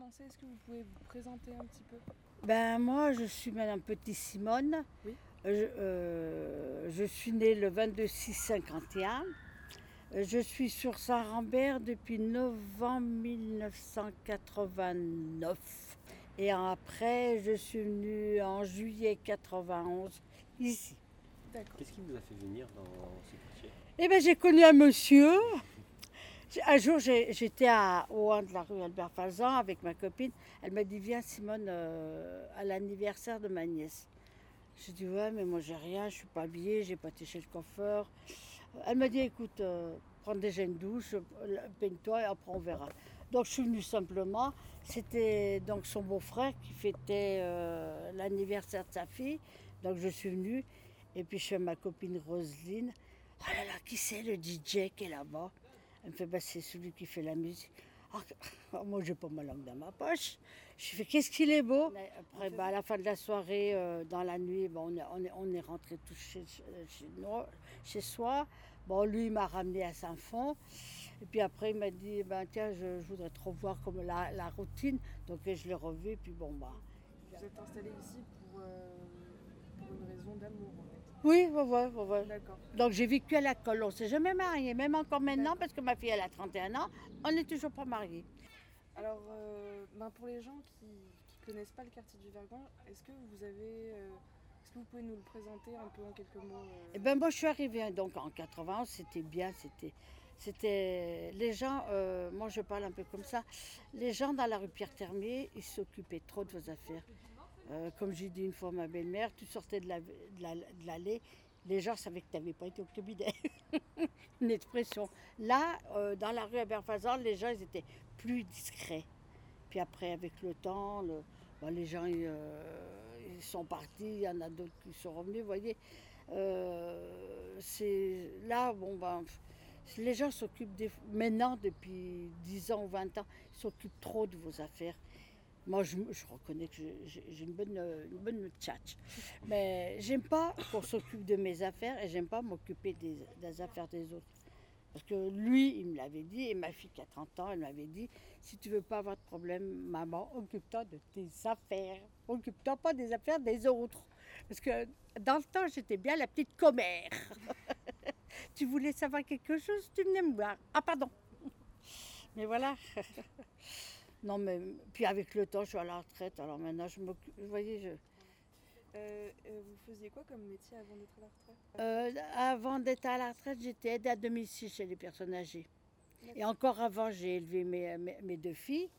commencer, est-ce que vous pouvez vous présenter un petit peu? Ben moi, je suis Madame Petit Simone. Oui. Je, euh, je suis née le 22 6 51. Euh, Je suis sur Saint-Rambert depuis novembre 1989. Et après, je suis venue en juillet 91 ici. D'accord. Qu'est-ce qui vous a fait venir dans ce quartier? Eh bien, j'ai connu un monsieur. Un jour, j'étais au 1 de la rue Albert Fazan avec ma copine. Elle m'a dit Viens, Simone, euh, à l'anniversaire de ma nièce. J'ai dit Ouais, mais moi, j'ai rien, je suis pas habillée, j'ai pas été chez le coiffeur. Elle m'a dit Écoute, euh, prends déjà une douche, euh, peigne-toi et après on verra. Donc, je suis venue simplement. C'était donc son beau-frère qui fêtait euh, l'anniversaire de sa fille. Donc, je suis venue. Et puis, je suis ma copine Roselyne. Oh là là, qui c'est le DJ qui est là-bas? Elle me fait, bah, c'est celui qui fait la musique. Ah, ah, moi, j'ai pas ma langue dans ma poche. Je fais, qu'est-ce qu'il est beau Après, bah, à la fin de la soirée, euh, dans la nuit, bah, on est, on est, on est rentré tous chez, chez, nous- chez soi. Bon, lui, il m'a ramené à Saint-Fond. Et puis après, il m'a dit, ben, tiens, je, je voudrais te revoir comme la, la routine. Donc, je l'ai revu. Puis bon, bah. Vous êtes installé ici pour, euh, pour une raison d'amour Oui, ouais, ouais, ouais. D'accord. Donc j'ai vécu à la colle, on ne s'est jamais marié, même encore maintenant, parce que ma fille elle a 31 ans, on n'est toujours pas mariés. Alors, euh, ben, pour les gens qui ne connaissent pas le quartier du Vergon, est-ce que vous avez. euh, est-ce que vous pouvez nous le présenter un peu en quelques mots euh, Et ben moi je suis arrivée donc en 91, c'était bien, c'était, c'était les gens, moi je parle un peu comme ça, les gens dans la rue Pierre Termier, ils s'occupaient trop de vos affaires. Euh, comme j'ai dit une fois à ma belle-mère, tu sortais de, la, de, la- de l'allée, les gens savaient que tu n'avais pas été au cabinet. une expression. Là, euh, dans la rue Aberfazan, les gens ils étaient plus discrets. Puis après, avec le temps, ben, les gens euh, ils sont partis, il y en a d'autres qui sont revenus, vous voyez. C'est là, bon ben, les gens s'occupent maintenant depuis 10 ans ou 20 ans, ils s'occupent trop de vos affaires. Moi, je, reconnais que j'ai- une bonne, une bonne tchatch. Mais j'aime pas qu'on s'occupe de mes affaires et j'aime pas m'occuper des, des affaires des autres. Parce que lui, il me l'avait dit, et ma fille qui a 30 ans, elle m'avait dit, si tu veux pas avoir de problème, maman, occupe-toi de tes affaires. Occupe-toi pas des affaires des autres. Parce que dans le temps, j'étais bien la petite commère. tu voulais savoir quelque chose, tu venais me voir. Ah, pardon. Mais voilà. non, mais puis avec le temps, je suis à la retraite. Alors maintenant, je m'occupe. Vous voyez, je. euh, euh, vous faisiez quoi comme métier avant d'être à la retraite? Euh, avant d'être à la retraite, j'étais aide à domicile chez les personnes âgées. Et encore avant, j'ai élevé mes, mes- mes deux filles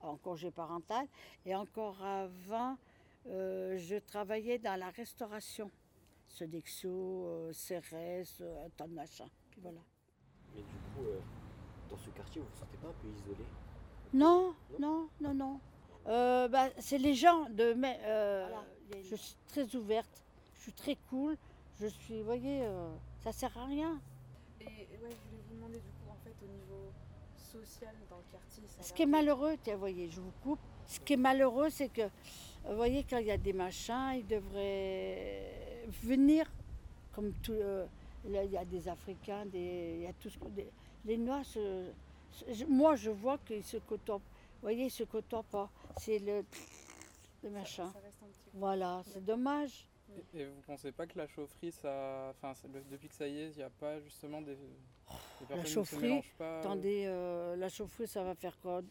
en congé parental. Et encore avant, euh, je travaillais dans la restauration. Sodexo, euh, Cérès, euh, un tas de machins. Puis voilà. Mais du coup, euh, dans ce quartier, vous vous sentez pas un peu isolé? Non, non, non, non. Euh, bah, c'est les gens de mes. euh, je suis très ouverte, je suis très cool. Je suis, vous voyez, euh, ça sert à rien. Et ouais, je voulais vous demander du coup, en fait, au niveau social dans le quartier, ça Ce qui est malheureux, tiens, vous voyez, je vous coupe. Ce qui est malheureux, c'est que, vous voyez, quand il y a des machins, ils devraient venir, comme tout. euh, là, il y a des Africains, des, il y a tout ce que. des- les Noirs, se- moi, je vois qu'ils se côtoient. Vous voyez, ils se côtoient pas. C'est le. machin. Ça, reste un petit peu. Voilà, c'est dommage. Et vous pensez pas que la chaufferie, ça, enfin, le- depuis que ça y est, il n'y a pas justement des, des personnes qui ne se chaufferie, mélangent pas euh, Attendez, euh, la chaufferie, ça va faire quoi?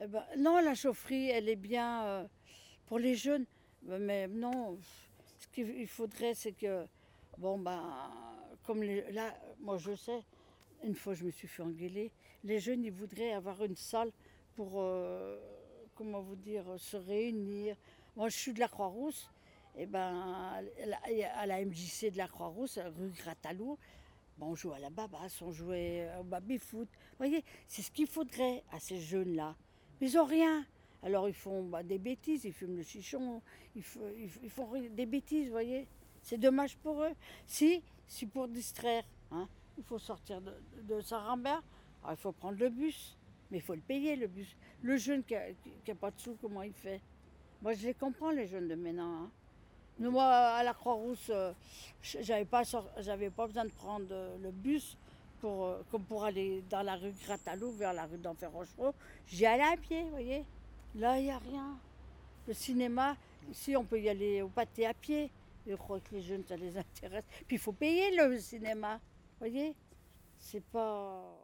Eh ben, Non, la chaufferie, elle est bien euh, pour les jeunes. Mais non, ce qu'il il faudrait, c'est que, bon, ben, comme les- là, moi je sais, une fois je me suis fait engueuler, les jeunes, ils voudraient avoir une salle pour, euh, comment vous dire, se réunir. Moi, je suis de la Croix-Rousse. Et ben, à la- MJC de la Croix-Rousse, rue Gratalou, Bon, on jouait à la babasse, on jouait au baby-foot. Vous voyez, c'est ce qu'il faudrait à ces jeunes-là. Mais ils n'ont rien. Alors ils font bah, des bêtises, ils fument le chichon, ils, font des bêtises, vous voyez. C'est dommage pour eux. Si, si pour distraire, hein, il faut sortir de, de Saint-Rambert, alors il faut prendre le bus. Mais il faut le payer, le bus. Le jeune qui n'a pas de sous, comment il fait? Moi, je les comprends, les jeunes de maintenant. hein. Moi, à la Croix-Rousse, euh, j'avais pas, j'avais pas besoin de prendre euh, le bus pour, euh, comme pour aller dans la rue Gratalou vers la rue d'Enfer Rochereau. J'y allais à pied, vous voyez. Là, il n'y a rien. Le cinéma, ici, on peut y aller au pâté à pied. Je crois que les jeunes, ça les intéresse. Puis il faut payer le cinéma. Vous voyez C'est pas.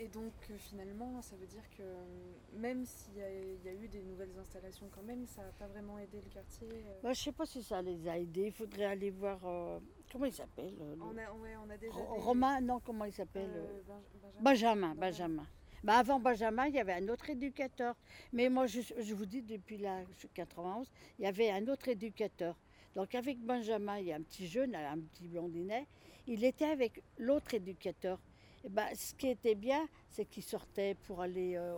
Et donc euh, finalement, ça veut dire que euh, même s'il y, y a eu des nouvelles installations quand même, ça n'a pas vraiment aidé le quartier. euh. Bah, je sais pas si ça les a aidés. Il faudrait aller voir. euh, comment il s'appelle euh, le- On, a, ouais, on a déjà Ro- des- Romain, non, comment il s'appelle Benj- Benjamin. Benjamin, Benjamin. Bah, avant Benjamin, il y avait un autre éducateur. Mais moi, je, je vous dis, depuis la 91, il y avait un autre éducateur. Donc avec Benjamin, il y a un petit jeune, un petit blondinet. Il était avec l'autre éducateur. Et ben, ce qui était bien, c'est qu'il sortait pour aller euh,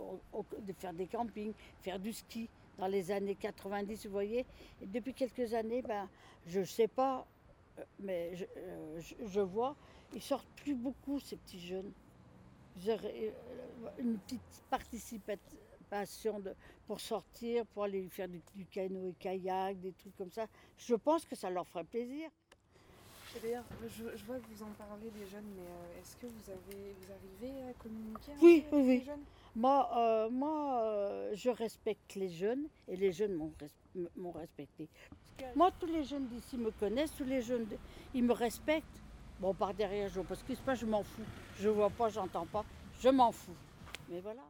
faire des campings, faire du ski dans les années 90, vous voyez. Et depuis quelques années, ben, je ne sais pas, euh, mais je, euh, je- vois, ils sortent plus beaucoup, ces petits jeunes. Une petite participation de, pour sortir, pour aller faire du, du canoë kayak, des trucs comme ça. Je pense que ça leur ferait plaisir. D'ailleurs, je, je vois que vous en parlez des jeunes, mais euh, est-ce que vous, avez, vous arrivez à communiquer un Oui, oui, avec oui. les jeunes? Moi, euh, moi euh, je respecte les jeunes et les jeunes m'ont res- m'ont respecté. Moi, tous les jeunes d'ici me connaissent, tous les jeunes, ils me respectent. Bon, par derrière, je vois pas ce qui se passe, je m'en fous. Je vois pas, j'entends pas, je m'en fous. Mais voilà.